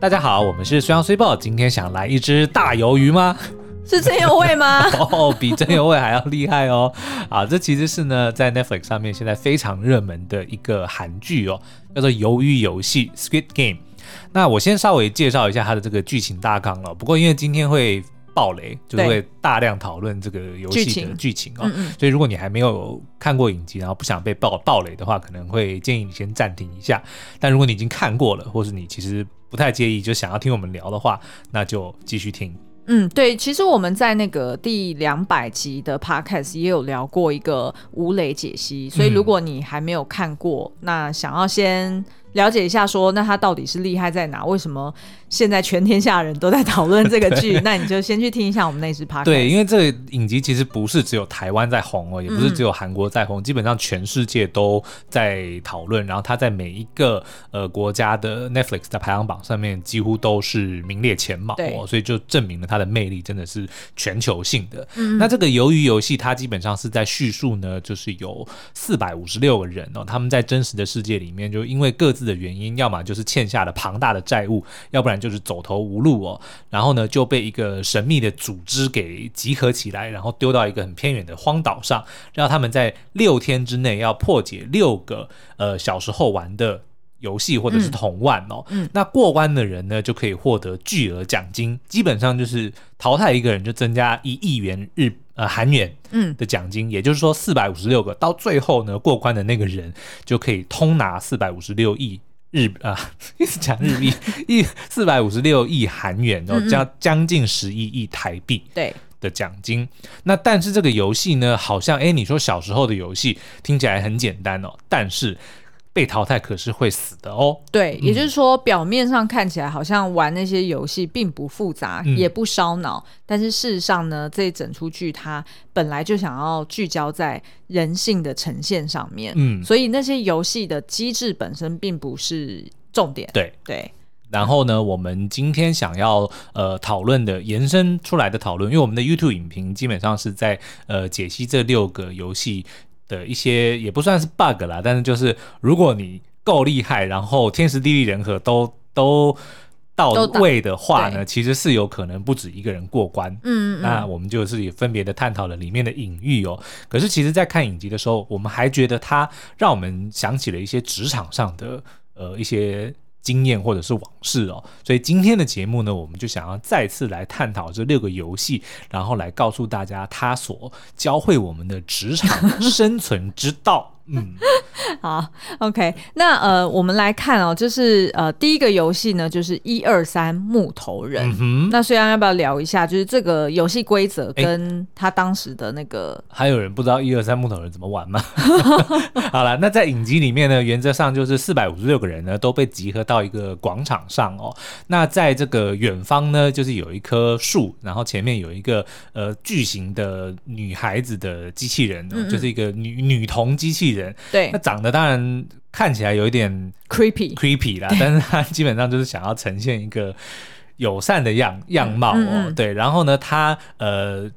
大家好，我们是虽阳虽报，今天想来一只大鱿鱼吗？是真有味吗？哦，比真有味还要厉害哦！啊，这其实是呢，在 Netflix 上面现在非常热门的一个韩剧哦，叫做《鱿鱼游戏》（Squid Game）。那我先稍微介绍一下它的这个剧情大纲了。不过因为今天会爆雷，就是会大量讨论这个游戏的剧情哦，嗯嗯，所以如果你还没有看过影集，然后不想被爆爆雷的话，可能会建议你先暂停一下。但如果你已经看过了，或是你其实不太介意，就想要听我们聊的话，那就继续听。嗯，对，其实我们在那个第两百集的 podcast 也有聊过一个吴磊解析，所以如果你还没有看过，嗯、那想要先了解一下说，说那他到底是厉害在哪？为什么？现在全天下人都在讨论这个剧，那你就先去听一下我们那支 podcast。对，因为这个影集其实不是只有台湾在红哦，也不是只有韩国在红，嗯、基本上全世界都在讨论。然后它在每一个呃国家的 Netflix 的排行榜上面几乎都是名列前茅哦，所以就证明了它的魅力真的是全球性的。嗯、那这个鱿鱼游戏它基本上是在叙述呢，就是有四百五十六个人哦，他们在真实的世界里面就因为各自的原因，要么就是欠下了庞大的债务，要不然。就是走投无路哦，然后呢就被一个神秘的组织给集合起来，然后丢到一个很偏远的荒岛上，让他们在六天之内要破解六个呃小时候玩的游戏或者是同腕哦。嗯，那过关的人呢就可以获得巨额奖金，基本上就是淘汰一个人就增加一亿元日呃韩元嗯的奖金，嗯、也就是说四百五十六个到最后呢过关的那个人就可以通拿四百五十六亿。日啊，一直讲日币，一四百五十六亿韩元哦，将将近十一亿台币对的奖金。那但是这个游戏呢，好像哎，你说小时候的游戏听起来很简单哦，但是。被淘汰可是会死的哦。对，也就是说，表面上看起来好像玩那些游戏并不复杂，嗯、也不烧脑，但是事实上呢，这一整出剧它本来就想要聚焦在人性的呈现上面。嗯，所以那些游戏的机制本身并不是重点。对对。对然后呢，我们今天想要呃讨论的延伸出来的讨论，因为我们的 YouTube 影评基本上是在呃解析这六个游戏。的一些也不算是 bug 啦，但是就是如果你够厉害，然后天时地利人和都都到位的话呢，其实是有可能不止一个人过关。嗯，那我们就是也分别的探讨了里面的隐喻哦。可是其实，在看影集的时候，我们还觉得它让我们想起了一些职场上的呃一些。经验或者是往事哦，所以今天的节目呢，我们就想要再次来探讨这六个游戏，然后来告诉大家它所教会我们的职场生存之道。嗯，好，OK，那呃，我们来看哦，就是呃，第一个游戏呢，就是一二三木头人。那虽然要不要聊一下，就是这个游戏规则跟他当时的那个、欸，还有人不知道一二三木头人怎么玩吗？好了，那在影集里面呢，原则上就是四百五十六个人呢都被集合到一个广场上哦。那在这个远方呢，就是有一棵树，然后前面有一个呃巨型的女孩子的机器人，哦，嗯嗯就是一个女女童机器人。对，那长得当然看起来有一点 creepy creepy 啦，但是他基本上就是想要呈现一个友善的样样貌哦，嗯嗯。对，然后呢，他呃。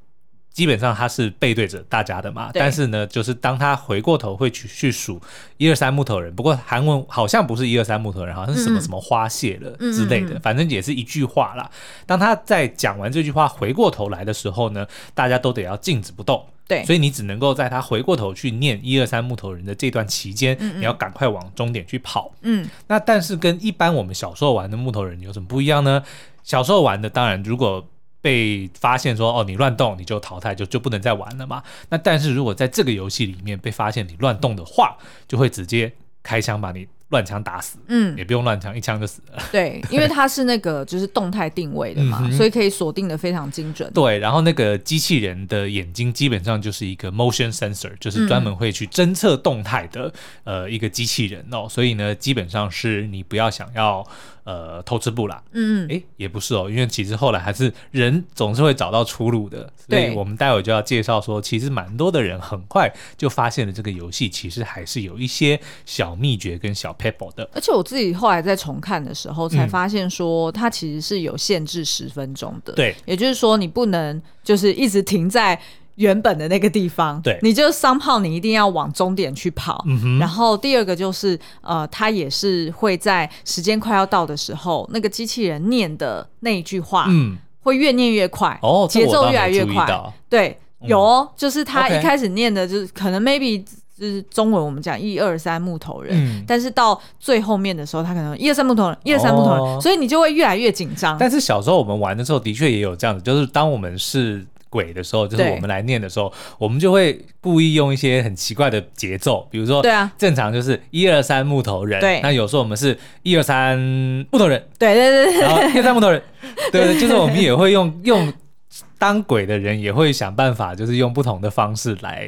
基本上他是背对着大家的嘛，但是呢，就是当他回过头会去去数一二三木头人，不过韩文好像不是一二三木头人，好像是什么什么花谢了之类的，嗯嗯。反正也是一句话啦。当他在讲完这句话回过头来的时候呢，大家都得要静止不动，对，所以你只能够在他回过头去念一二三木头人的这段期间，嗯嗯你要赶快往终点去跑，嗯，那但是跟一般我们小时候玩的木头人有什么不一样呢？小时候玩的当然如果。被发现说哦，你乱动你就淘汰，就就不能再玩了嘛。那但是如果在这个游戏里面被发现你乱动的话，就会直接开枪把你乱枪打死。嗯，也不用乱枪，一枪就死了。对，因为它是那个就是动态定位的嘛，嗯、所以可以锁定的非常精准。对，然后那个机器人的眼睛基本上就是一个 motion sensor，就是专门会去侦测动态的、嗯、呃一个机器人哦。所以呢，基本上是你不要想要。呃，偷吃步啦，嗯，诶，也不是哦，因为其实后来还是人总是会找到出路的，所以我们待会就要介绍说，其实蛮多的人很快就发现了这个游戏其实还是有一些小秘诀跟小 pebble 的。而且我自己后来在重看的时候才发现说，它其实是有限制十分钟的，对，也就是说你不能就是一直停在。原本的那个地方，对，你就 somehow 你一定要往终点去跑。嗯哼。然后第二个就是，呃，它也是会在时间快要到的时候，那个机器人念的那一句话，嗯，会越念越快，哦，节奏越来越快。对，嗯、有哦，就是他一开始念的，就是.可能 maybe 就是中文我们讲一二三木头人，嗯、但是到最后面的时候，他可能一二三木头人，一二三木头人，哦、所以你就会越来越紧张。但是小时候我们玩的时候，的确也有这样子，就是当我们是。鬼的时候，就是我们来念的时候，我们就会故意用一些很奇怪的节奏，比如说，对啊，正常就是一二三木头人，对，那有时候我们是一二三木头人，对对对对，然后一二三木头人，对对，就是我们也会用用当鬼的人也会想办法，就是用不同的方式来。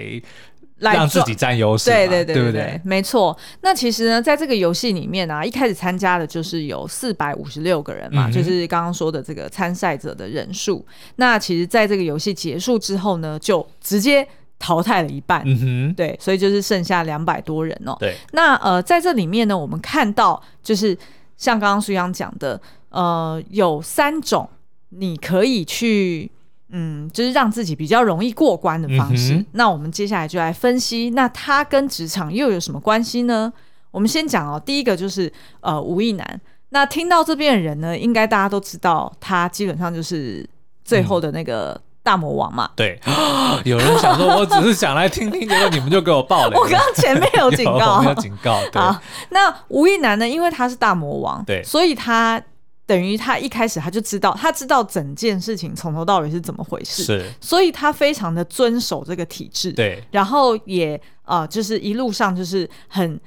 让自己占优势，对对对，对，不对？没错。那其实呢，在这个游戏里面啊，一开始参加的就是有四百五十六个人嘛，嗯、就是刚刚说的这个参赛者的人数。那其实，在这个游戏结束之后呢，就直接淘汰了一半。嗯哼，对，所以就是剩下两百多人哦。对。那呃，在这里面呢，我们看到就是像刚刚苏央讲的，呃，有三种你可以去。嗯，就是让自己比较容易过关的方式。嗯、那我们接下来就来分析，那他跟职场又有什么关系呢？我们先讲哦，第一个就是呃，吴亦男。那听到这边的人呢，应该大家都知道，他基本上就是最后的那个大魔王嘛。嗯、对，有人想说，我只是想来听听，结果你们就给我爆了。我刚刚前面有警告，有，有警告。对，那吴亦男呢，因为他是大魔王，对，所以他。等于他一开始他就知道，他知道整件事情从头到尾是怎么回事，是，所以他非常的遵守这个体制，对，然后也呃，就是一路上就是很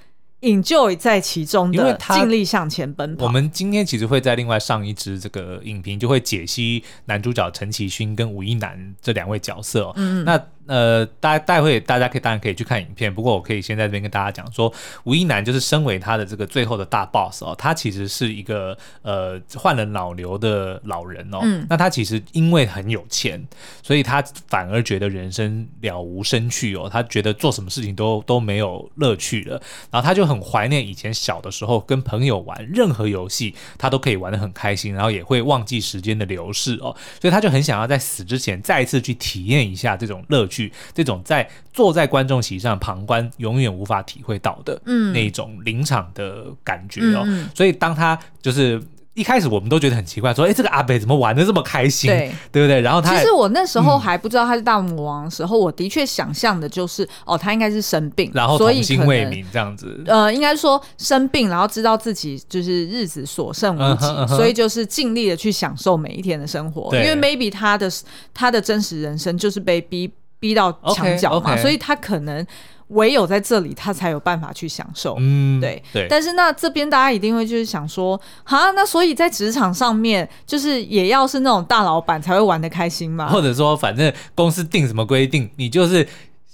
enjoy 在其中的，尽力向前奔跑。我们今天其实会在另外上一支这个影评，就会解析男主角陈其勋跟吴亦男这两位角色，嗯，那。呃，待待会大家可以当然可以去看影片，不过我可以先在这边跟大家讲说，吴一男就是身为他的这个最后的大 boss 哦，他其实是一个呃患了脑瘤的老人哦，嗯，那他其实因为很有钱，所以他反而觉得人生了无生趣哦，他觉得做什么事情都都没有乐趣了，然后他就很怀念以前小的时候跟朋友玩任何游戏，他都可以玩得很开心，然后也会忘记时间的流逝哦，所以他就很想要在死之前再一次去体验一下这种乐趣。这种在坐在观众席上旁观，永远无法体会到的，嗯，那种临场的感觉哦。嗯、所以当他就是。一开始我们都觉得很奇怪，说：“哎，这个阿北怎么玩的这么开心？对，对不对？”然后他其实我那时候还不知道他是大魔王的时候，嗯、我的确想象的就是，哦，他应该是生病，然后童心未泯这样子。呃，应该说生病，然后知道自己就是日子所剩无几，嗯、所以就是尽力的去享受每一天的生活。对因为 maybe 他的他的真实人生就是被逼逼到墙角嘛，okay, okay 所以他可能。唯有在这里，他才有办法去享受。嗯，对对。但是那这边大家一定会就是想说，哈，那所以在职场上面，就是也要是那种大老板才会玩的开心嘛？或者说，反正公司定什么规定，你就是。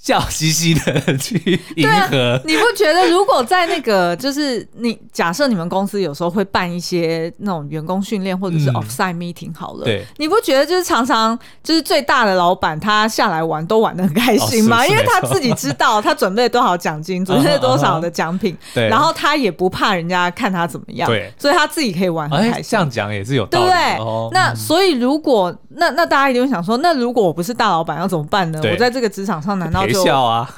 笑嘻嘻的去迎合，啊，你不觉得如果在那个就是你假设你们公司有时候会办一些那种员工训练或者是 offsite meeting 好了，嗯、对，你不觉得就是常常就是最大的老板他下来玩都玩的很开心吗？哦、因为他自己知道他准备了多少奖金，准备了多少的奖品，对，然后他也不怕人家看他怎么样，对，所以他自己可以玩很开心。欸、这样讲也是有道理，对不对？哦、那所以如果那那大家一定会想说，那如果我不是大老板要怎么办呢？我在这个职场上难道？笑啊！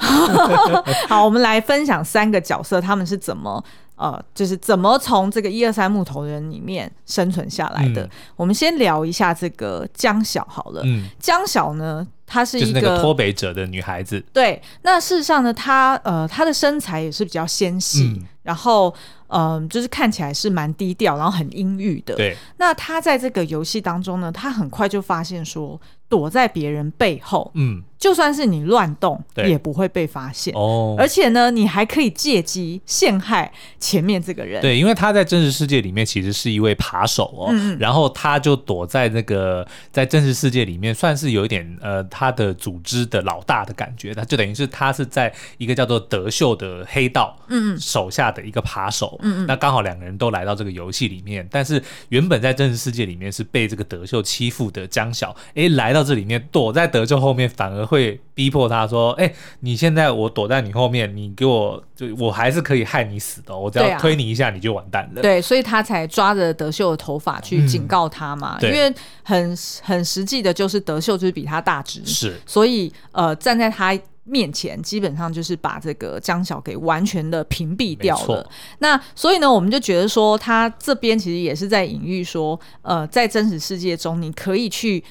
好，我们来分享三个角色，他们是怎么呃，就是怎么从这个一二三木头人里面生存下来的。嗯、我们先聊一下这个江晓好了。嗯，江晓呢，她是一个脱北者的女孩子。对，那事实上呢，她呃，她的身材也是比较纤细，嗯、然后嗯、呃，就是看起来是蛮低调，然后很阴郁的。对，那她在这个游戏当中呢，她很快就发现说，躲在别人背后，嗯。就算是你乱动，对也不会被发现哦。而且呢，你还可以借机陷害前面这个人。对，因为他在真实世界里面其实是一位扒手哦，嗯、然后他就躲在那个在真实世界里面，算是有一点呃他的组织的老大的感觉。他就等于是他是在一个叫做德秀的黑道嗯手下的一个扒手。嗯嗯。那刚好两个人都来到这个游戏里面，但是原本在真实世界里面是被这个德秀欺负的江小，哎，来到这里面躲在德秀后面，反而。会逼迫他说：“哎、欸，你现在我躲在你后面，你给我就我还是可以害你死的，我只要推你一下你就完蛋了。”对，所以他才抓着德秀的头发去警告他嘛，嗯、因为很很实际的就是德秀就是比他大只，是，所以呃站在他。面前基本上就是把这个江小给完全的屏蔽掉了。那所以呢，我们就觉得说，他这边其实也是在隐喻说，呃，在真实世界中，你可以去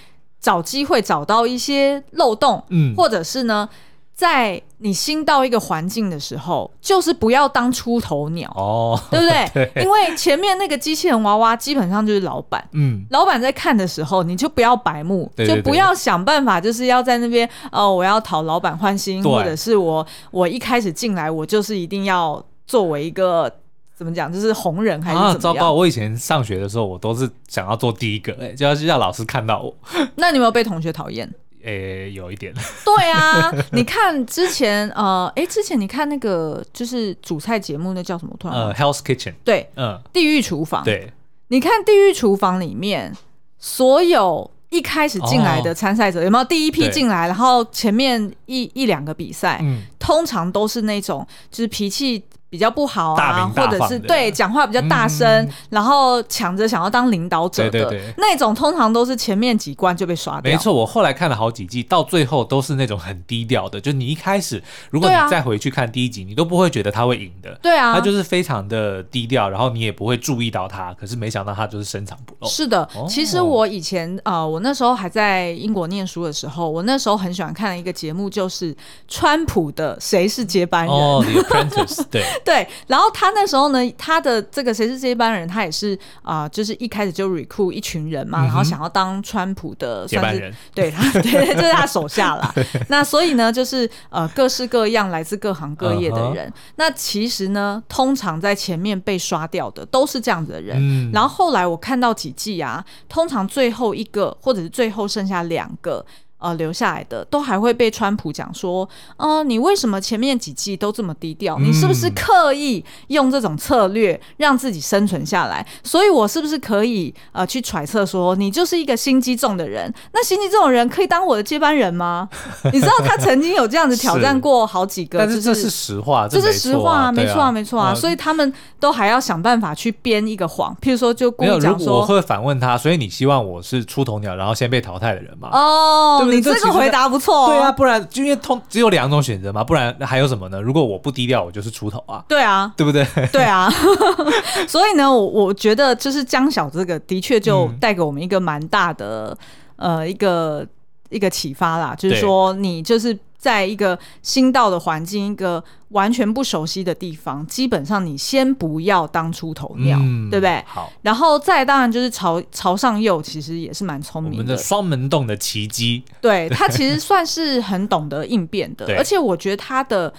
找机会找到一些漏洞，嗯，或者是呢。在你新到一个环境的时候，就是不要当出头鸟哦，对不对？对，因为前面那个机器人娃娃基本上就是老板，嗯，老板在看的时候，你就不要白目，对对对，就不要想办法，就是要在那边哦，我要讨老板欢心，或者是我我一开始进来，我就是一定要作为一个怎么讲，就是红人还是怎么样？啊，糟糕！我以前上学的时候，我都是想要做第一个，哎，就要让老师看到我。那你有没有被同学讨厌？诶、欸，有一点。对啊，你看之前呃，诶，之前你看那个就是煮菜节目，那叫什么？突然呃，Hell's Kitchen。对，嗯，地狱厨房。对，你看地狱厨房里面所有一开始进来的参赛者，哦、有没有第一批进来，然后前面一一两个比赛，嗯、通常都是那种就是脾气。比较不好啊，或者是对讲话比较大声，嗯、然后抢着想要当领导者的对对对那种，通常都是前面几关就被刷掉。没错，我后来看了好几季，到最后都是那种很低调的。就你一开始，如果你再回去看第一集，啊、你都不会觉得他会赢的。对啊，他就是非常的低调，然后你也不会注意到他。可是没想到他就是深藏不露。是的，哦、其实我以前呃，我那时候还在英国念书的时候，我那时候很喜欢看的一个节目，就是川普的《谁是接班人》。哦，The Apprentice。对 对，然后他。那时候呢，他的这个谁是接班人，他也是啊、呃，就是一开始就 recruit 一群人嘛，嗯、然后想要当川普的算是对他，对，就是他手下啦。那所以呢，就是呃，各式各样来自各行各业的人。Uh huh. 那其实呢，通常在前面被刷掉的都是这样子的人。嗯、然后后来我看到几季啊，通常最后一个或者是最后剩下两个。呃，留下来的都还会被川普讲说，呃，你为什么前面几季都这么低调？你是不是刻意用这种策略让自己生存下来？所以我是不是可以呃去揣测说，你就是一个心机重的人？那心机重的人可以当我的接班人吗？你知道他曾经有这样子挑战过好几个，但是这是实话，这是实话，没错啊，没错啊。所以他们都还要想办法去编一个谎，譬如说就故意讲说，我会反问他，所以你希望我是出头鸟，然后先被淘汰的人吗？哦。你这个回答不错哦。对啊，不然就因为通只有两种选择嘛，不然还有什么呢？如果我不低调，我就是出头啊。对啊，对不对？对啊。所以呢，我我觉得就是江小这个的确就带给我们一个蛮大的、嗯、呃一个一个启发啦，就是说你就是。在一个新到的环境，一个完全不熟悉的地方，基本上你先不要当出头鸟，嗯、对不对？好，然后再当然就是朝朝上右，其实也是蛮聪明的。我们的双门洞的奇迹，对，他其实算是很懂得应变的，而且我觉得他的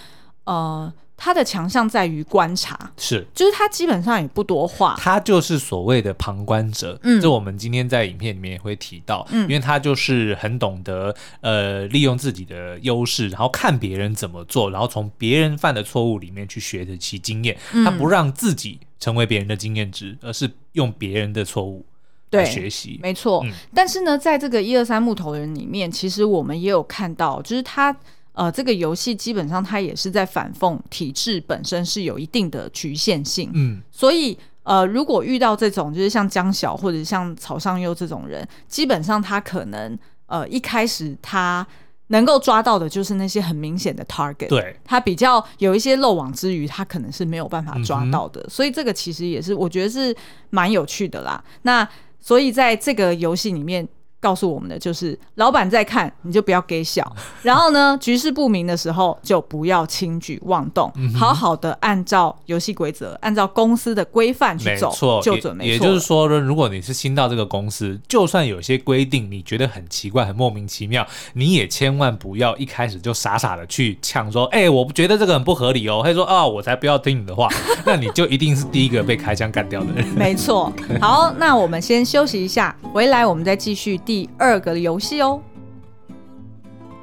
呃。他的强项在于观察，是，就是他基本上也不多话，他就是所谓的旁观者。嗯，这我们今天在影片里面也会提到，嗯，因为他就是很懂得呃利用自己的优势，然后看别人怎么做，然后从别人犯的错误里面去学习其经验。嗯，他不让自己成为别人的经验值，而是用别人的错误来学习。没错，嗯，但是呢，在这个一二三木头人里面，其实我们也有看到，就是他。呃，这个游戏基本上它也是在反讽体制本身是有一定的局限性，嗯，所以呃，如果遇到这种就是像江小或者像曹尚优这种人，基本上他可能呃一开始他能够抓到的就是那些很明显的 target，对，他比较有一些漏网之鱼，他可能是没有办法抓到的，嗯，所以这个其实也是我觉得是蛮有趣的啦。那所以在这个游戏里面。告诉我们的就是，老板在看，你就不要给小。然后呢，局势不明的时候，就不要轻举妄动，嗯、好好的按照游戏规则，按照公司的规范去走，错就准没错。也就是说呢，如果你是新到这个公司，就算有些规定你觉得很奇怪、很莫名其妙，你也千万不要一开始就傻傻的去呛说：“哎、我不觉得这个很不合理哦。”他说：“啊，我才不要听你的话。”那你就一定是第一个被开枪干掉的人。没错。好，那我们先休息一下，回来我们再继续第。第二个游戏哦，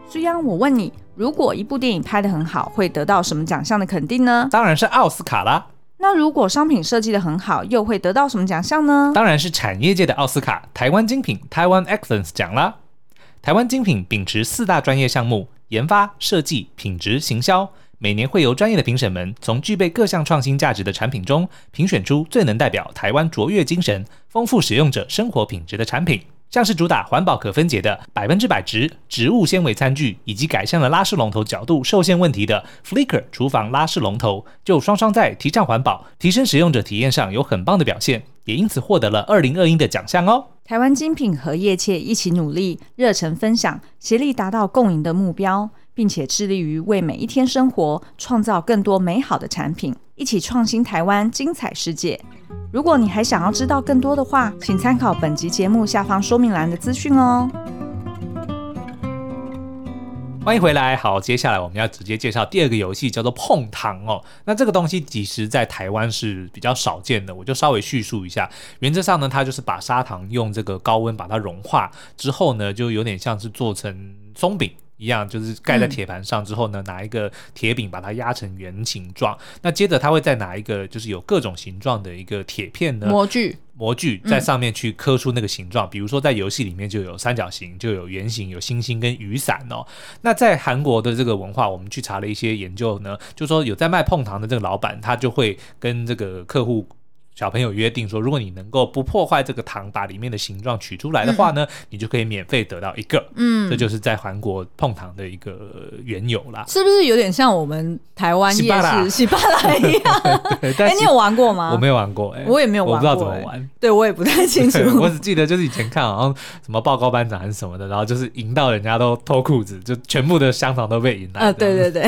苏央，我问你，如果一部电影拍得很好，会得到什么奖项的肯定呢？当然是奥斯卡啦。那如果商品设计得很好，又会得到什么奖项呢？当然是产业界的奥斯卡，台湾精品台湾 Excellence 奖啦。台湾精品秉持四大专业项目：研发、设计、品质、行销。每年会由专业的评审们从具备各项创新价值的产品中评选出最能代表台湾卓越精神、丰富使用者生活品质的产品。像是主打环保可分解的百分之百植植物纤维餐具，以及改善了拉式龙头角度受限问题的 Flicker 厨房拉式龙头，就双双在提倡环保、提升使用者体验上有很棒的表现，也因此获得了二零二一的奖项哦。台湾精品和业界一起努力，热忱分享，协力达到共赢的目标，并且致力于为每一天生活创造更多美好的产品，一起创新台湾精彩世界。如果你还想要知道更多的话，请参考本集节目下方说明栏的资讯哦。欢迎回来，好，接下来我们要直接介绍第二个游戏，叫做碰糖哦。那这个东西其实在台湾是比较少见的，我就稍微叙述一下。原则上呢，它就是把砂糖用这个高温把它融化之后呢，就有点像是做成松饼。一样，就是盖在铁盘上之后呢，嗯、拿一个铁饼把它压成圆形状。那接着他会再拿一个就是有各种形状的一个铁片呢，模具，模具在上面去刻出那个形状。嗯、比如说在游戏里面就有三角形，就有圆形，有星星跟雨伞哦。那在韩国的这个文化，我们去查了一些研究呢，就说有在卖碰糖的这个老板，他就会跟这个客户。小朋友约定说，如果你能够不破坏这个糖，把里面的形状取出来的话呢，嗯、你就可以免费得到一个。嗯，这就是在韩国碰糖的一个缘由啦。是不是有点像我们台湾夜市喜 巴拉一样？哎、欸，你有玩过吗？我没有玩过、欸，哎，我也没有玩我不知道怎么玩。对，我也不太清楚。我只记得就是以前看好像什么报告班长还是什么的，然后就是赢到人家都脱裤子，就全部的香肠都被赢了。啊、呃，对对对。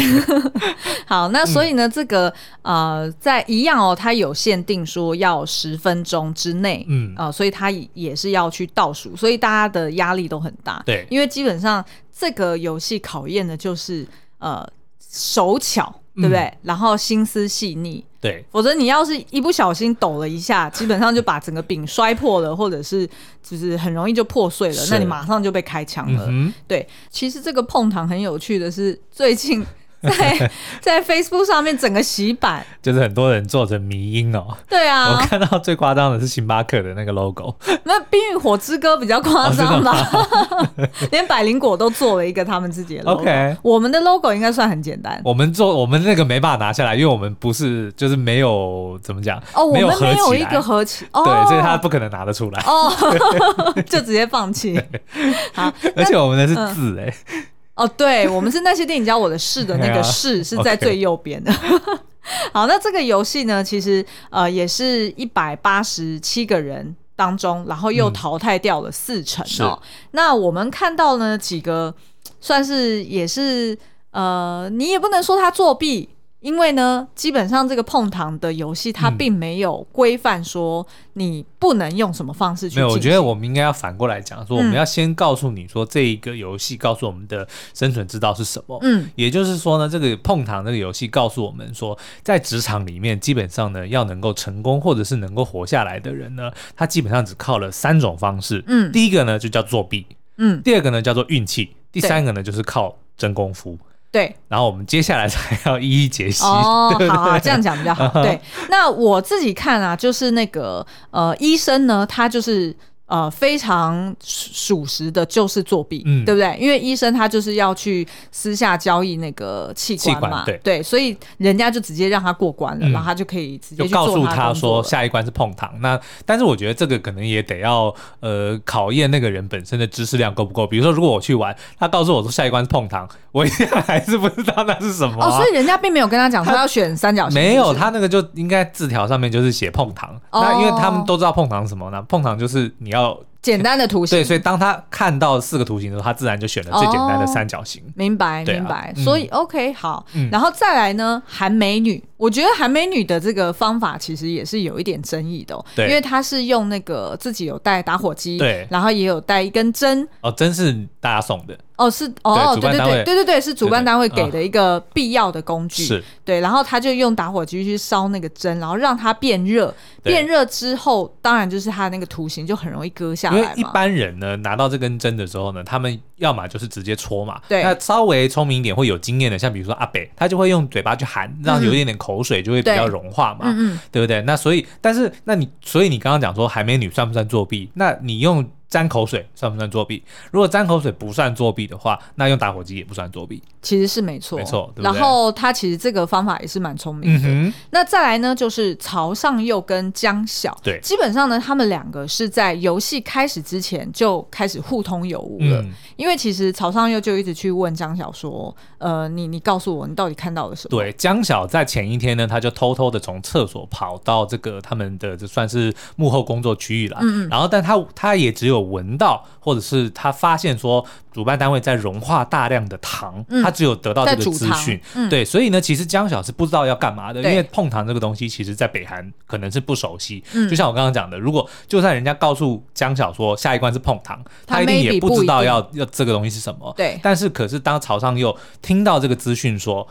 好，那所以呢，嗯、这个呃，在一样哦，它有限定说要十分。钟之内，嗯啊、呃，所以他也是要去倒数，所以大家的压力都很大。对，因为基本上这个游戏考验的就是呃手巧，对不对？嗯、然后心思细腻，对，否则你要是一不小心抖了一下，基本上就把整个饼摔破了，或者是就是很容易就破碎了，那你马上就被开枪了。嗯、对，其实这个碰糖很有趣的是最近。在在 Facebook 上面整个洗版，就是很多人做成迷因哦。对啊，我看到最夸张的是星巴克的那个 logo。那冰与火之歌比较夸张吧？哦、连百灵果都做了一个他们自己的 logo。OK，我们的 logo 应该算很简单。我们做我们那个没办法拿下来，因为我们不是就是没有怎么讲哦，我们没有一个合起，对，所以他不可能拿得出来哦，就直接放弃。好，而且我们的是字哎。嗯哦，对，我们是那些电影教我的事的那个事是在最右边的。好，那这个游戏呢，其实呃也是一百八十七个人当中，然后又淘汰掉了四成哦。嗯、那我们看到呢几个算是也是呃，你也不能说他作弊。因为呢，基本上这个碰糖的游戏，它并没有规范说你不能用什么方式去、嗯。没有，我觉得我们应该要反过来讲，说我们要先告诉你说，这一个游戏告诉我们的生存之道是什么。嗯，也就是说呢，这个碰糖这个游戏告诉我们说，在职场里面，基本上呢，要能够成功或者是能够活下来的人呢，他基本上只靠了三种方式。嗯，第一个呢就叫作弊。嗯，第二个呢叫做运气，第三个呢就是靠真功夫。对，然后我们接下来才要一一解析。哦，对对好啊，这样讲比较好。对，那我自己看啊，就是那个呃，医生呢，他就是。呃，非常属实的，就是作弊，嗯、对不对？因为医生他就是要去私下交易那个器官嘛，对，对，所以人家就直接让他过关了，嗯、然后他就可以直接告诉他说下一关是碰糖。那但是我觉得这个可能也得要呃考验那个人本身的知识量够不够。比如说，如果我去玩，他告诉我说下一关是碰糖，我一定还是不知道那是什么、啊。哦，所以人家并没有跟他讲说要选三角形？没有，他那个就应该字条上面就是写碰糖。哦、那因为他们都知道碰糖是什么呢？碰糖就是你要。简单的图形，对，所以当他看到四个图形的时候，他自然就选了最简单的三角形。哦、明白，啊、明白。所以、嗯、OK，好，嗯、然后再来呢，韩美女。我觉得韩美女的这个方法其实也是有一点争议的，对，因为她是用那个自己有带打火机，对，然后也有带一根针，哦，针是大家送的，哦，是哦，对对对对对对，是主办单位给的一个必要的工具，是，对，然后他就用打火机去烧那个针，然后让它变热，变热之后，当然就是它那个图形就很容易割下来，因为一般人呢拿到这根针的时候呢，他们要么就是直接戳嘛，对，那稍微聪明一点会有经验的，像比如说阿北，他就会用嘴巴去含，让有一点点口水就会比较融化嘛，嗯对不对？那所以，但是，那你，所以你刚刚讲说，海美女算不算作弊？那你用沾口水算不算作弊？如果沾口水不算作弊的话，那用打火机也不算作弊。其实是没错，没错。对对，然后他其实这个方法也是蛮聪明的。嗯、那再来呢，就是曹尚佑跟江晓，对，基本上呢，他们两个是在游戏开始之前就开始互通有无了。嗯、因为其实曹尚佑就一直去问江晓说：“呃，你你告诉我，你到底看到了什么？”对，江晓在前一天呢，他就偷偷的从厕所跑到这个他们的这算是幕后工作区域了。嗯，然后，但他他也只有闻到，或者是他发现说。主办单位在融化大量的糖，嗯、他只有得到这个资讯，嗯、对，所以呢，其实江晓是不知道要干嘛的，因为碰糖这个东西，其实在北韩可能是不熟悉。嗯、就像我刚刚讲的，如果就算人家告诉江晓说下一关是碰糖，他一定也不知道要要这个东西是什么。对，但是可是当朝上又听到这个资讯说。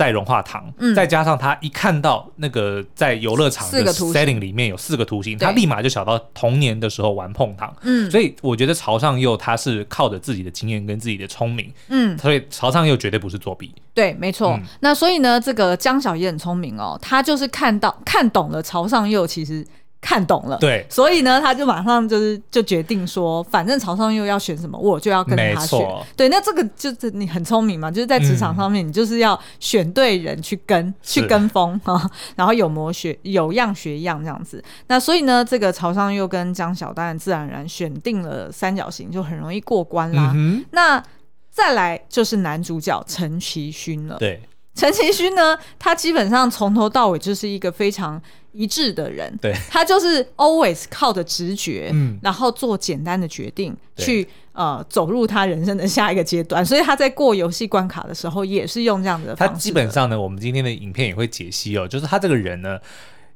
再融化糖，嗯、再加上他一看到那个在游乐场的 setting 里面有四个图形，他立马就想到童年的时候玩碰糖。嗯，所以我觉得朝上佑他是靠着自己的经验跟自己的聪明，嗯，所以朝上佑绝对不是作弊。对，没错。嗯、那所以呢，这个江小也很聪明哦，他就是看到看懂了朝上佑其实。看懂了，对，所以呢，他就马上就是就决定说，反正曹尚又要选什么，我就要跟他选。错对，那这个就是你很聪明嘛，就是在职场上面，你就是要选对人去跟，嗯、去跟风 啊，然后有模学有样学样这样子。那所以呢，这个曹尚又跟江小丹自然而然选定了三角形，就很容易过关啦。嗯、那再来就是男主角陈其勋了。对，陈其勋呢，他基本上从头到尾就是一个非常。一致的人，对，他就是 always 靠着直觉，嗯，然后做简单的决定，去呃走入他人生的下一个阶段。所以他在过游戏关卡的时候，也是用这样的方式的。他基本上呢，我们今天的影片也会解析哦，就是他这个人呢，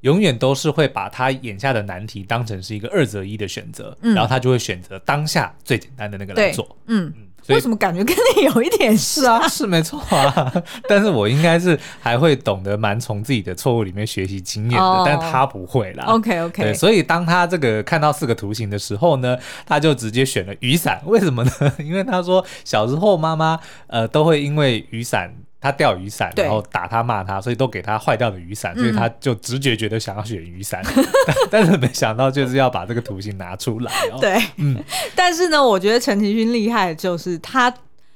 永远都是会把他眼下的难题当成是一个二择一的选择，嗯，然后他就会选择当下最简单的那个来做，嗯。嗯为什么感觉跟你有一点是啊？是没错啊，但是我应该是还会懂得蛮从自己的错误里面学习经验的，oh, 但他不会啦。OK OK，对，所以当他这个看到四个图形的时候呢，他就直接选了雨伞。为什么呢？因为他说小时候妈妈呃都会因为雨伞。他掉雨伞，然后打他骂他，所以都给他坏掉的雨伞，所以他就直觉觉得想要选雨伞，但是没想到就是要把这个图形拿出来。对，嗯，但是呢，我觉得陈其勋厉害的就是他。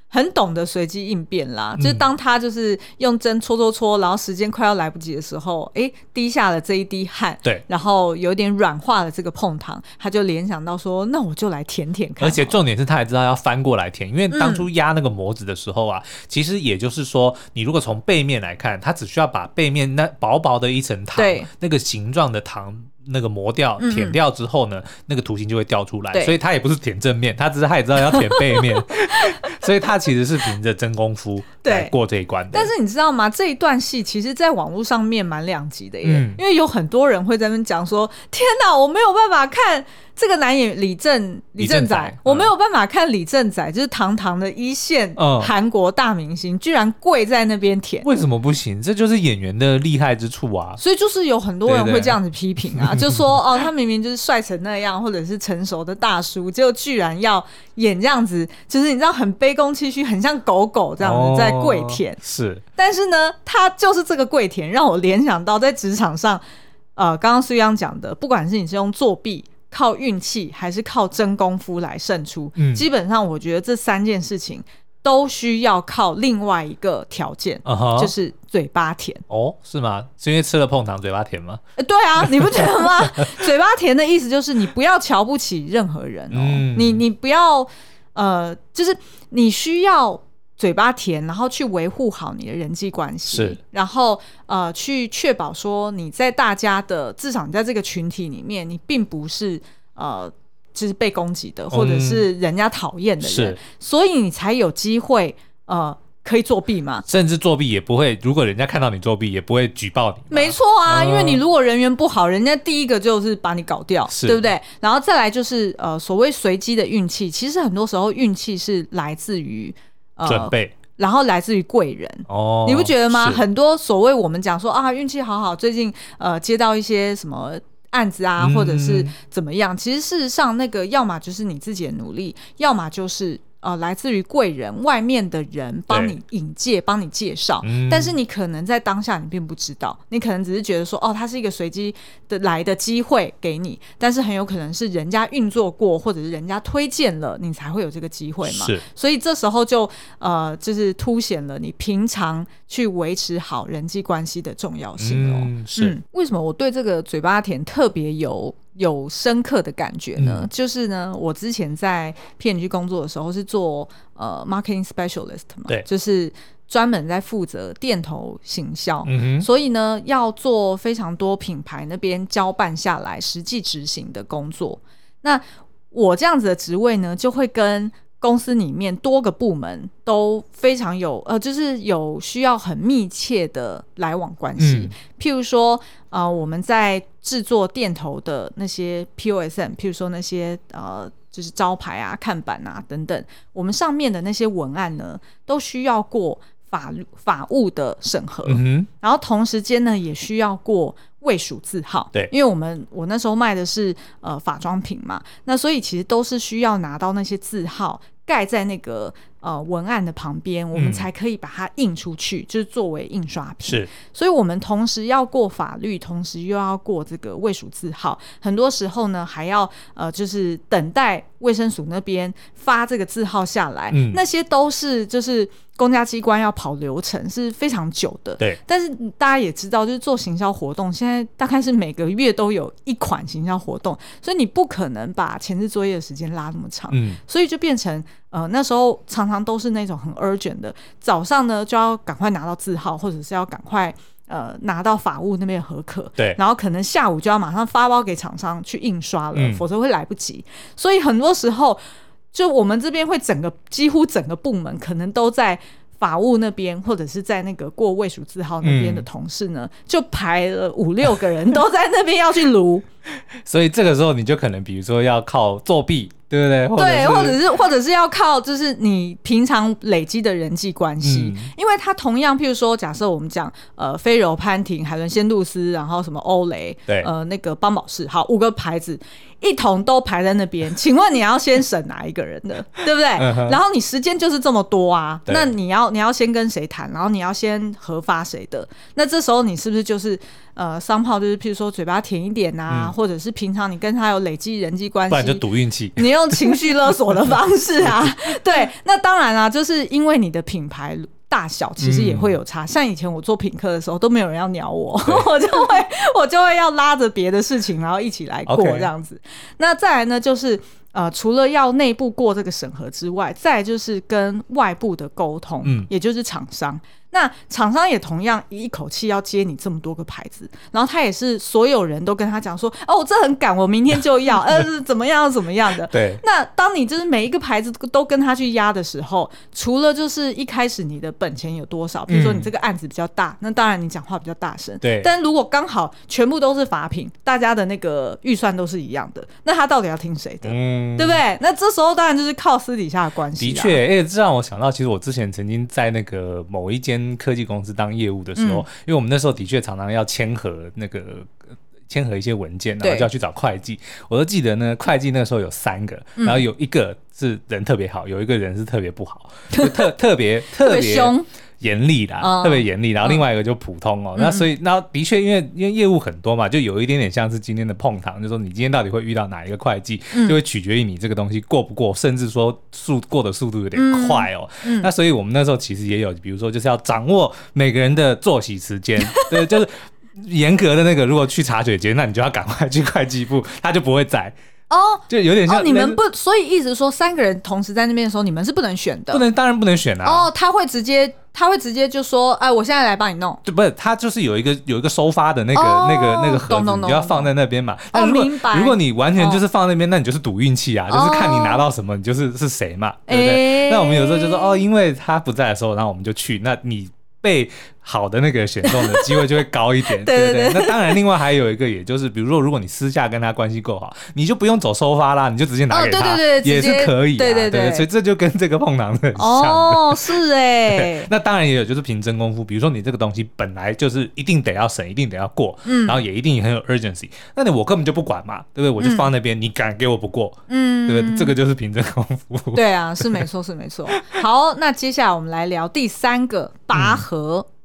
很懂得随机应变啦，就是当他就是用针戳戳戳，然后时间快要来不及的时候，哎，滴下了这一滴汗，对，然后有点软化了这个碰糖，他就联想到说，那我就来舔舔看。而且重点是他还知道要翻过来舔，因为当初压那个模子的时候啊，嗯、其实也就是说，你如果从背面来看，他只需要把背面那薄薄的一层糖，那个形状的糖。那个磨掉、舔掉之后呢，嗯、那个图形就会掉出来。对所以他也不是舔正面，他只是他也知道要舔背面，所以他其实是凭着真功夫来过这一关的。但是你知道吗？这一段戏其实在网络上面蛮两极的耶，嗯、因为有很多人会在那边讲说：“天哪，我没有办法看。”这个男演李正李正宰，我没有办法看李正宰，就是堂堂的一线韩国大明星，居然跪在那边舔，为什么不行？这就是演员的厉害之处啊！所以就是有很多人会这样子批评啊，就说哦，他明明就是帅成那样，或者是成熟的大叔，结果居然要演这样子，就是你知道很卑躬屈膝，很像狗狗这样子在跪舔。是，但是呢，他就是这个跪舔，让我联想到在职场上，呃，刚刚苏央讲的，不管是你是用作弊。靠运气还是靠真功夫来胜出？嗯，基本上我觉得这三件事情都需要靠另外一个条件，就是嘴巴甜。哦，是吗？是因为吃了碰糖嘴巴甜吗？对啊，你不觉得吗？嘴巴甜的意思就是你不要瞧不起任何人哦，嗯、你你不要呃，就是你需要。嘴巴甜，然后去维护好你的人际关系，是，然后呃，去确保说你在大家的至少你在这个群体里面，你并不是呃，就是被攻击的，或者是人家讨厌的人，是，所以你才有机会呃，可以作弊嘛，甚至作弊也不会，如果人家看到你作弊，也不会举报你。没错啊，嗯、因为你如果人缘不好，人家第一个就是把你搞掉，是对不对？然后再来就是呃，所谓随机的运气，其实很多时候运气是来自于。准备、呃，然后来自于贵人哦，你不觉得吗？很多所谓我们讲说啊，运气好好，最近呃接到一些什么案子啊，嗯、或者是怎么样？其实事实上，那个要么就是你自己的努力，要么就是呃来自于贵人外面的人帮你引荐、帮你介绍，嗯、但是你可能在当下你并不知道，你可能只是觉得说哦，它是一个随机的来的机会给你，但是很有可能是人家运作过，或者是人家推荐了你才会有这个机会嘛。是，所以这时候就呃就是凸显了你平常去维持好人际关系的重要性哦。嗯、是、嗯，为什么我对这个嘴巴甜特别有？有深刻的感觉呢，嗯、就是呢，我之前在 P&G 工作的时候是做呃 marketing specialist 嘛，对，就是专门在负责店头行销，嗯，所以呢，要做非常多品牌那边交办下来实际执行的工作。那我这样子的职位呢，就会跟公司里面多个部门都非常有呃，就是有需要很密切的来往关系。嗯、譬如说，呃，我们在制作店头的那些 POSM，譬如说那些呃，就是招牌啊、看板啊等等，我们上面的那些文案呢，都需要过法律法务的审核。嗯，然后同时间呢，也需要过。卫署字号，对，因为我们我那时候卖的是呃化妆品嘛，那所以其实都是需要拿到那些字号盖在那个呃文案的旁边，我们才可以把它印出去，嗯、就是作为印刷品。是，所以我们同时要过法律，同时又要过这个卫署字号，很多时候呢还要呃就是等待卫生署那边发这个字号下来，嗯、那些都是就是。公家机关要跑流程是非常久的，对。但是大家也知道，就是做行销活动，现在大概是每个月都有一款行销活动，所以你不可能把前置作业的时间拉那么长，嗯。所以就变成呃那时候常常都是那种很 urgent 的，早上呢就要赶快拿到字号，或者是要赶快呃拿到法务那边核可，对。然后可能下午就要马上发包给厂商去印刷了，嗯，否则会来不及。所以很多时候。就我们这边会整个几乎整个部门可能都在法务那边，或者是在那个过卫署字号那边的同事呢，嗯、就排了五六个人都在那边要去撸。所以这个时候你就可能比如说要靠作弊。对不对？对，或者是或者是要靠，就是你平常累积的人际关系，嗯、因为他同样，譬如说，假设我们讲呃，飞柔、潘婷、海伦仙露丝，然后什么欧蕾，对，呃，那个邦宝士，好，五个牌子一同都排在那边，请问你要先审哪一个人的，对不对？然后你时间就是这么多啊，那你要你要先跟谁谈，然后你要先核发谁的，那这时候你是不是就是？呃，商炮就是，譬如说嘴巴甜一点啊，嗯、或者是平常你跟他有累积人际关系，不然就赌运气。你用情绪勒索的方式啊，对，那当然啊，就是因为你的品牌大小其实也会有差。嗯、像以前我做品客的时候，都没有人要鸟我，我就会 我就会要拉着别的事情，然后一起来过这样子。那再来呢，就是呃，除了要内部过这个审核之外，再来就是跟外部的沟通，嗯，也就是厂商。那厂商也同样一口气要接你这么多个牌子，然后他也是所有人都跟他讲说，哦，我这很赶，我明天就要，呃，怎么样怎么样的。对。那当你就是每一个牌子都跟他去压的时候，除了就是一开始你的本钱有多少，比如说你这个案子比较大，嗯、那当然你讲话比较大声。对。但如果刚好全部都是法品，大家的那个预算都是一样的，那他到底要听谁的？嗯，对不对？那这时候当然就是靠私底下的关系。的确，哎，这让我想到，其实我之前曾经在那个某一间。科技公司当业务的时候，嗯、因为我们那时候的确常常要签合那个签合一些文件，然后就要去找会计。我都记得呢，会计那个时候有三个，嗯、然后有一个是人特别好，有一个人是特别不好，就特 特别特别凶。严厉啦，特别严厉，然后另外一个就普通哦。嗯、那所以，那的确，因为因为业务很多嘛，就有一点点像是今天的碰糖，就是说你今天到底会遇到哪一个会计，嗯、就会取决于你这个东西过不过，甚至说速过的速度有点快哦。那所以我们那时候其实也有，比如说就是要掌握每个人的作息时间，对，就是严格的那个，如果去茶水间，那你就要赶快去会计部，他就不会在。哦，就有点像、哦、你们不，所以一直说三个人同时在那边的时候，你们是不能选的，不能，当然不能选啊。哦，他会直接，他会直接就说，哎，我现在来帮你弄。就不是，他就是有一个有一个收发的那个、哦、那个那个盒子，你就要放在那边嘛。哦，明白。如果你完全就是放在那边，那你就是赌运气啊，就是看你拿到什么，你就是是谁嘛，对不对？那我们有时候就说，哦，因为他不在的时候，然后我们就去，那你被。好的那个选中的机会就会高一点。对对对。那当然，另外还有一个，也就是比如说，如果你私下跟他关系够好，你就不用走收发啦，你就直接拿给他，哦、对对对，也是可以、啊。对对对，对，所以这就跟这个碰糖很像。哦，是 哎。那当然也有，就是凭真功夫。比如说你这个东西本来就是一定得要审，一定得要过，嗯，然后也一定很有 urgency。那你我根本就不管嘛，对不对？我就放那边，嗯、你敢给我不过，嗯，对不对？这个就是凭真功夫。对啊，是没错，是没错。好，那接下来我们来聊第三个拔河。嗯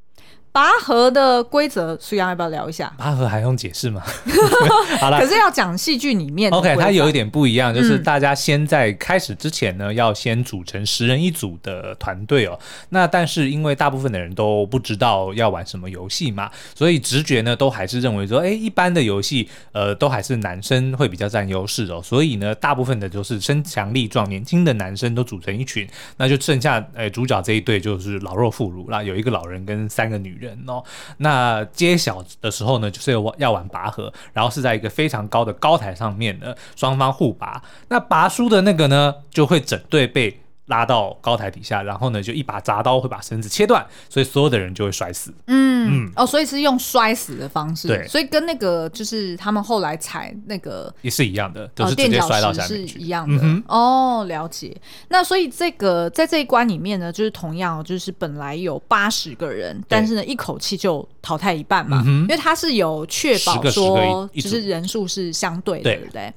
拔河的规则，苏阳要不要聊一下？拔河还用解释吗？好了，可是要讲戏剧里面。OK，它有一点不一样，就是大家先在开始之前呢，嗯、要先组成十人一组的团队哦。那但是因为大部分的人都不知道要玩什么游戏嘛，所以直觉呢都还是认为说，哎，一般的游戏，呃，都还是男生会比较占优势哦。所以呢，大部分的就是身强力壮、年轻的男生都组成一群，那就剩下哎主角这一队就是老弱妇孺啦，有一个老人跟三个女人。人哦，那揭晓的时候呢，就是要玩拔河，然后是在一个非常高的高台上面呢，双方互拔。那拔输的那个呢，就会整队被拉到高台底下，然后呢，就一把铡刀会把绳子切断，所以所有的人就会摔死。嗯，嗯哦，所以是用摔死的方式。对，所以跟那个就是他们后来踩那个也是一样的，都是直接摔到下面去。是一样的。嗯、哦，了解。那所以这个在这一关里面呢，就是同样就是本来有八十个人，但是呢一口气就淘汰一半嘛，嗯、因为他是有确保说就是人数是相对的，对，对不对？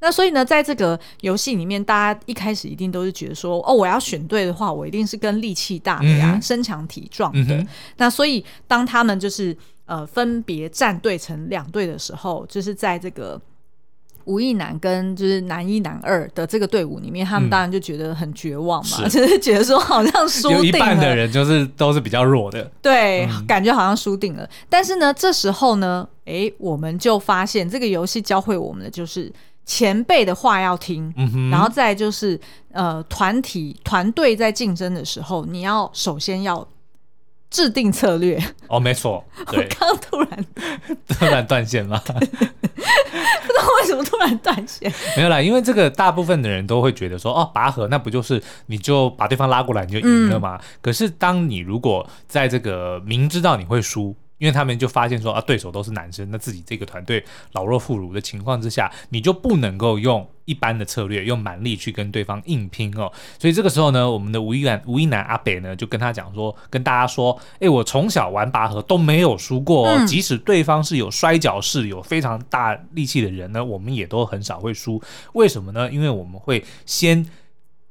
那所以呢，在这个游戏里面，大家一开始一定都是觉得说，哦，我要选对的话，我一定是跟力气大的呀，嗯、身强体壮的。嗯、那所以当他们就是呃分别站队成两队的时候，就是在这个无意男跟就是男一男二的这个队伍里面，他们当然就觉得很绝望嘛，嗯、就是觉得说好像输定了，有一半的人就是都是比较弱的，对，嗯、感觉好像输定了。但是呢，这时候呢，哎，我们就发现这个游戏教会我们的就是。前辈的话要听，嗯、然后再就是呃，团体团队在竞争的时候，你要首先要制定策略。哦，没错，我刚突然 突然断线了，不知道为什么突然断线。没有啦，因为这个大部分的人都会觉得说，哦，拔河那不就是你就把对方拉过来你就赢了吗？嗯、可是当你如果在这个明知道你会输。因为他们就发现说啊，对手都是男生，那自己这个团队老弱妇孺的情况之下，你就不能够用一般的策略，用蛮力去跟对方硬拼哦。所以这个时候呢，我们的吴一男吴一男阿北呢，就跟他讲说，跟大家说，哎，我从小玩拔河都没有输过哦，嗯、即使对方是有摔跤式、有非常大力气的人呢，我们也都很少会输。为什么呢？因为我们会先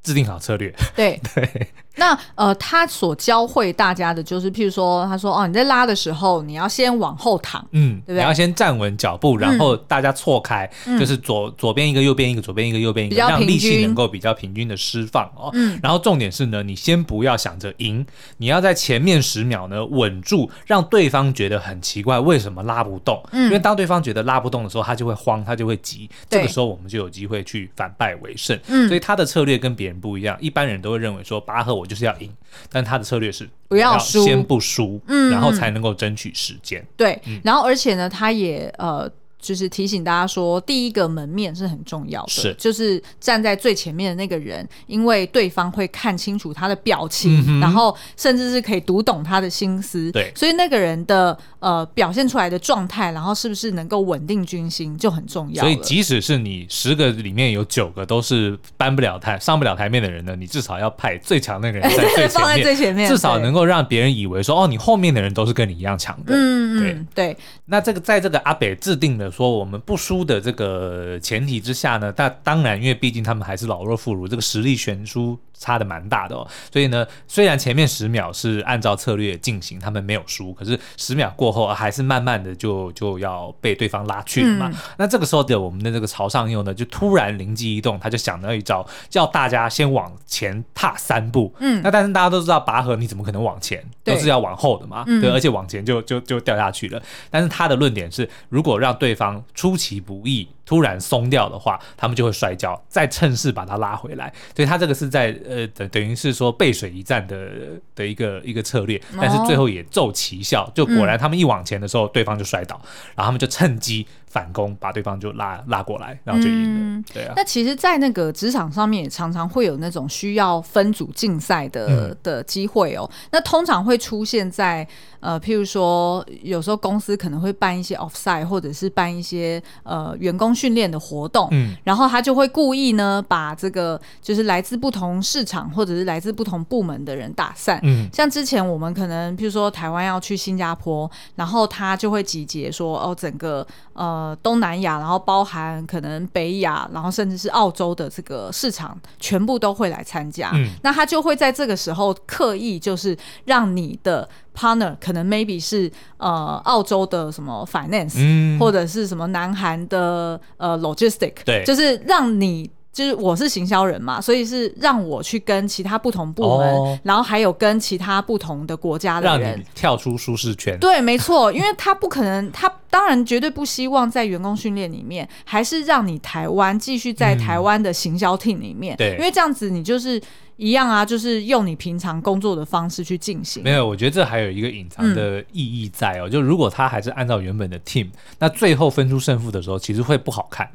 制定好策略。对 对。那呃，他所教会大家的就是，譬如说，他说哦，你在拉的时候，你要先往后躺，嗯，对不对？你要先站稳脚步，然后大家错开，嗯、就是左左边一个，右边一个，左边一个，右边一个，让力气能够比较平均的释放哦。嗯，然后重点是呢，你先不要想着赢，你要在前面十秒呢稳住，让对方觉得很奇怪，为什么拉不动？嗯，因为当对方觉得拉不动的时候，他就会慌，他就会急，这个时候我们就有机会去反败为胜。嗯，所以他的策略跟别人不一样，一般人都会认为说拔河我就是要赢。但他的策略是不要输，先不输，嗯，然后才能够争取时间。对，嗯、然后而且呢，他也呃。就是提醒大家说，第一个门面是很重要的，是就是站在最前面的那个人，因为对方会看清楚他的表情，嗯、然后甚至是可以读懂他的心思，对，所以那个人的呃表现出来的状态，然后是不是能够稳定军心就很重要。所以即使是你十个里面有九个都是搬不了台、上不了台面的人呢，你至少要派最强那个人在 最前面，放在最前面，至少能够让别人以为说，哦，你后面的人都是跟你一样强的。嗯嗯，对。对那这个在这个阿北制定的说我们不输的这个前提之下呢，但当然，因为毕竟他们还是老弱妇孺，这个实力悬殊差的蛮大的哦。所以呢，虽然前面十秒是按照策略进行，他们没有输，可是十秒过后还是慢慢的就就要被对方拉去了嘛。嗯、那这个时候的我们的这个曹尚佑呢，就突然灵机一动，他就想到一招，叫大家先往前踏三步。嗯，那但是大家都知道拔河你怎么可能往前，对都是要往后的嘛。嗯、对，而且往前就就就掉下去了。但是他的论点是，如果让对方出其不意，突然松掉的话，他们就会摔跤，再趁势把他拉回来。所以他这个是在呃等等于是说背水一战的的一个一个策略，但是最后也奏奇效，就果然他们一往前的时候，嗯、对方就摔倒，然后他们就趁机反攻，把对方就拉拉过来，然后就赢了。嗯、对啊。那其实，在那个职场上面，也常常会有那种需要分组竞赛的、嗯、的机会哦。那通常会出现在呃，譬如说，有时候公司可能会办一些 offsite，或者是办一些呃员工训练的活动。嗯。然后他就会故意呢，把这个就是来自不同市场或者是来自不同部门的人打散。嗯。像之前我们可能譬如说台湾要去新加坡，然后他就会集结说哦，整个呃东南亚，然后包含可能北亚，然后甚至是澳洲的这个市场，全部都会来参加。嗯，那他就会在这个时候刻意就是让你的 partner 可能 maybe 是呃澳洲的什么 finance，嗯，或者是什么南韩的呃 logistic，对，就是让你。就是我是行销人嘛，所以是让我去跟其他不同部门，哦、然后还有跟其他不同的国家的人跳出舒适圈。对，没错，因为他不可能，他当然绝对不希望在员工训练里面，还是让你台湾继续在台湾的行销 team 里面。对、嗯，因为这样子你就是一样啊，就是用你平常工作的方式去进行。没有，我觉得这还有一个隐藏的意义在哦，嗯、就如果他还是按照原本的 team，那最后分出胜负的时候，其实会不好看。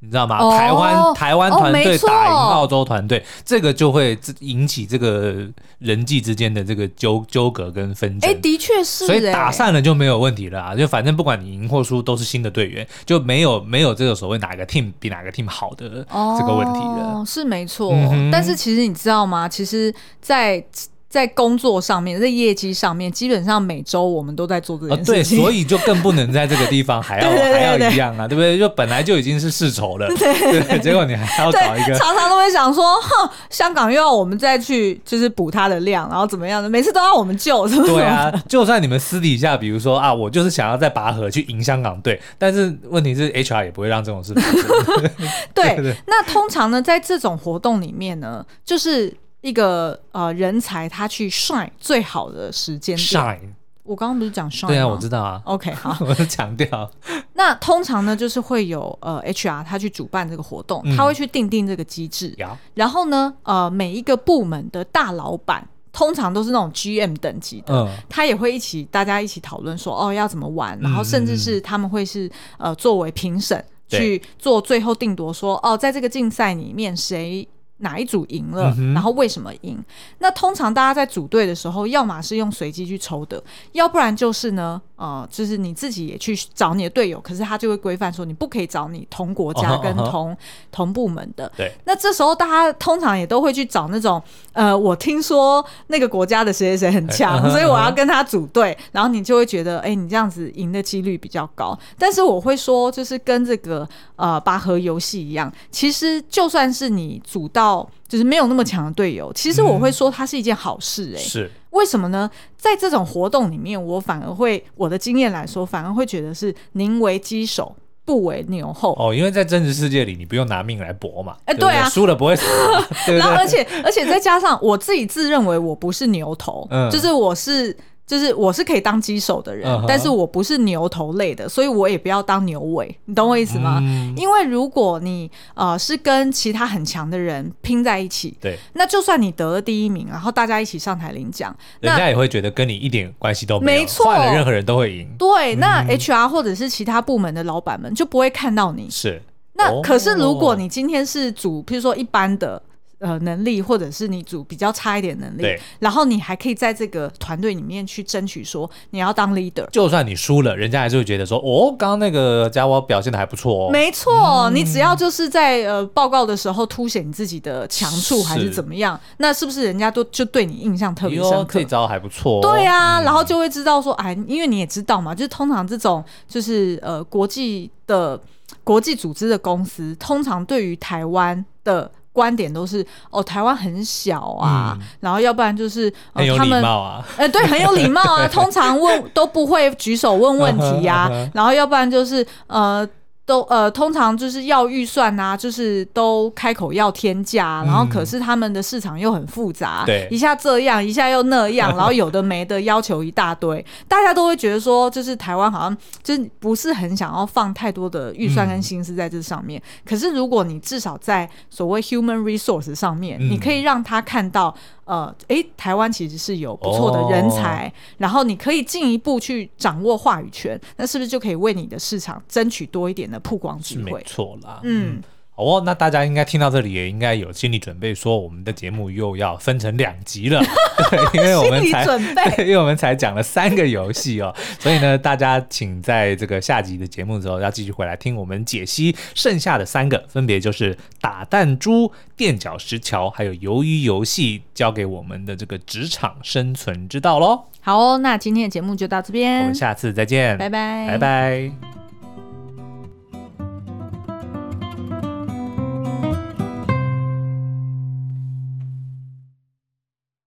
你知道吗？哦、台湾台湾团队打赢澳洲团队，哦、这个就会引起这个人际之间的这个纠纠葛跟纷争。哎，的确是，所以打散了就没有问题了啊！就反正不管你赢或输，都是新的队员，就没有没有这个所谓哪个 team 比哪个 team 好的这个问题了。哦，是没错。嗯、但是其实你知道吗？其实，在在工作上面，在业绩上面，基本上每周我们都在做这件事情。对，所以就更不能在这个地方还要 还要一样啊，对不对？就本来就已经是世仇了，对，对，对，结果你还要找一个，常常都会想说，哼，香港又要我们再去就是补他的量，然后怎么样的，每次都要我们救，是不是？对啊，就算你们私底下，比如说啊，我就是想要再拔河去赢香港队，但是问题是 HR 也不会让这种事发生。对对对，那通常呢，在这种活动里面呢，就是。一个呃人才，他去 shine 最好的时间点。shine，我刚刚不是讲 shine？对啊，我知道啊。OK，好，我是强调。那通常呢，就是会有呃 HR 他去主办这个活动，嗯、他会去定定这个机制。嗯、然后呢，呃，每一个部门的大老板，通常都是那种 GM 等级的，嗯、他也会一起大家一起讨论说，哦，要怎么玩。然后甚至是他们会是呃作为评审去做最后定夺说，说哦，在这个竞赛里面谁。哪一组赢了？然后为什么赢？那通常大家在组队的时候，要么是用随机去抽的，要不然就是呢，呃，就是你自己也去找你的队友，可是他就会规范说，你不可以找你同国家跟同、uh huh, uh. 同部门的。对。那这时候大家通常也都会去找那种，呃，我听说那个国家的谁谁谁很强，uh huh, uh. 所以我要跟他组队，然后你就会觉得，哎，你这样子赢的几率比较高。但是我会说，就是跟这个呃拔河游戏一样，其实就算是你组到。就是没有那么强的队友，其实我会说它是一件好事哎、欸。是为什么呢？在这种活动里面，我反而会我的经验来说，反而会觉得是宁为鸡首不为牛后哦，因为在真实世界里，你不用拿命来搏嘛。哎，对啊，输了不会死。然后而且而且再加上我自己自认为我不是牛头，嗯，就是我是。就是我是可以当鸡手的人，uh huh. 但是我不是牛头类的，所以我也不要当牛尾，你懂我意思吗？嗯、因为如果你呃是跟其他很强的人拼在一起，对，那就算你得了第一名，然后大家一起上台领奖，人家也会觉得跟你一点关系都没有，没错，换了任何人都会赢。对，那 HR 或者是其他部门的老板们就不会看到你。是，那可是如果你今天是组，譬如说一般的。呃，能力或者是你组比较差一点能力，然后你还可以在这个团队里面去争取说你要当 leader。就算你输了，人家还是会觉得说，哦，刚刚那个家伙表现的还不错哦。没错，嗯、你只要就是在呃报告的时候凸显你自己的强处还是怎么样，是那是不是人家都就对你印象特别深刻？这招还不错。对啊，嗯、然后就会知道说，哎，因为你也知道嘛，就是通常这种就是呃国际的国际组织的公司，通常对于台湾的。观点都是哦，台湾很小啊，嗯、然后要不然就是、呃、很有礼貌啊，哎、呃，对，很有礼貌啊，通常问都不会举手问问题呀、啊，然后要不然就是呃。都呃，通常就是要预算啊，就是都开口要天价，嗯、然后可是他们的市场又很复杂，对，一下这样，一下又那样，然后有的没的要求一大堆，大家都会觉得说，就是台湾好像就是不是很想要放太多的预算跟心思在这上面。嗯、可是如果你至少在所谓 human resource 上面，嗯、你可以让他看到。呃，诶，台湾其实是有不错的人才，哦、然后你可以进一步去掌握话语权，那是不是就可以为你的市场争取多一点的曝光机会？没错啦，嗯。嗯哦，那大家应该听到这里也应该有心理准备，说我们的节目又要分成两集了，对，因为我们才准备，因为我们才讲了三个游戏哦，所以呢，大家请在这个下集的节目的时候要继续回来听我们解析剩下的三个，分别就是打弹珠、垫脚石桥，还有鱿鱼游戏，教给我们的这个职场生存之道喽。好哦，那今天的节目就到这边，我们下次再见，拜拜，拜拜。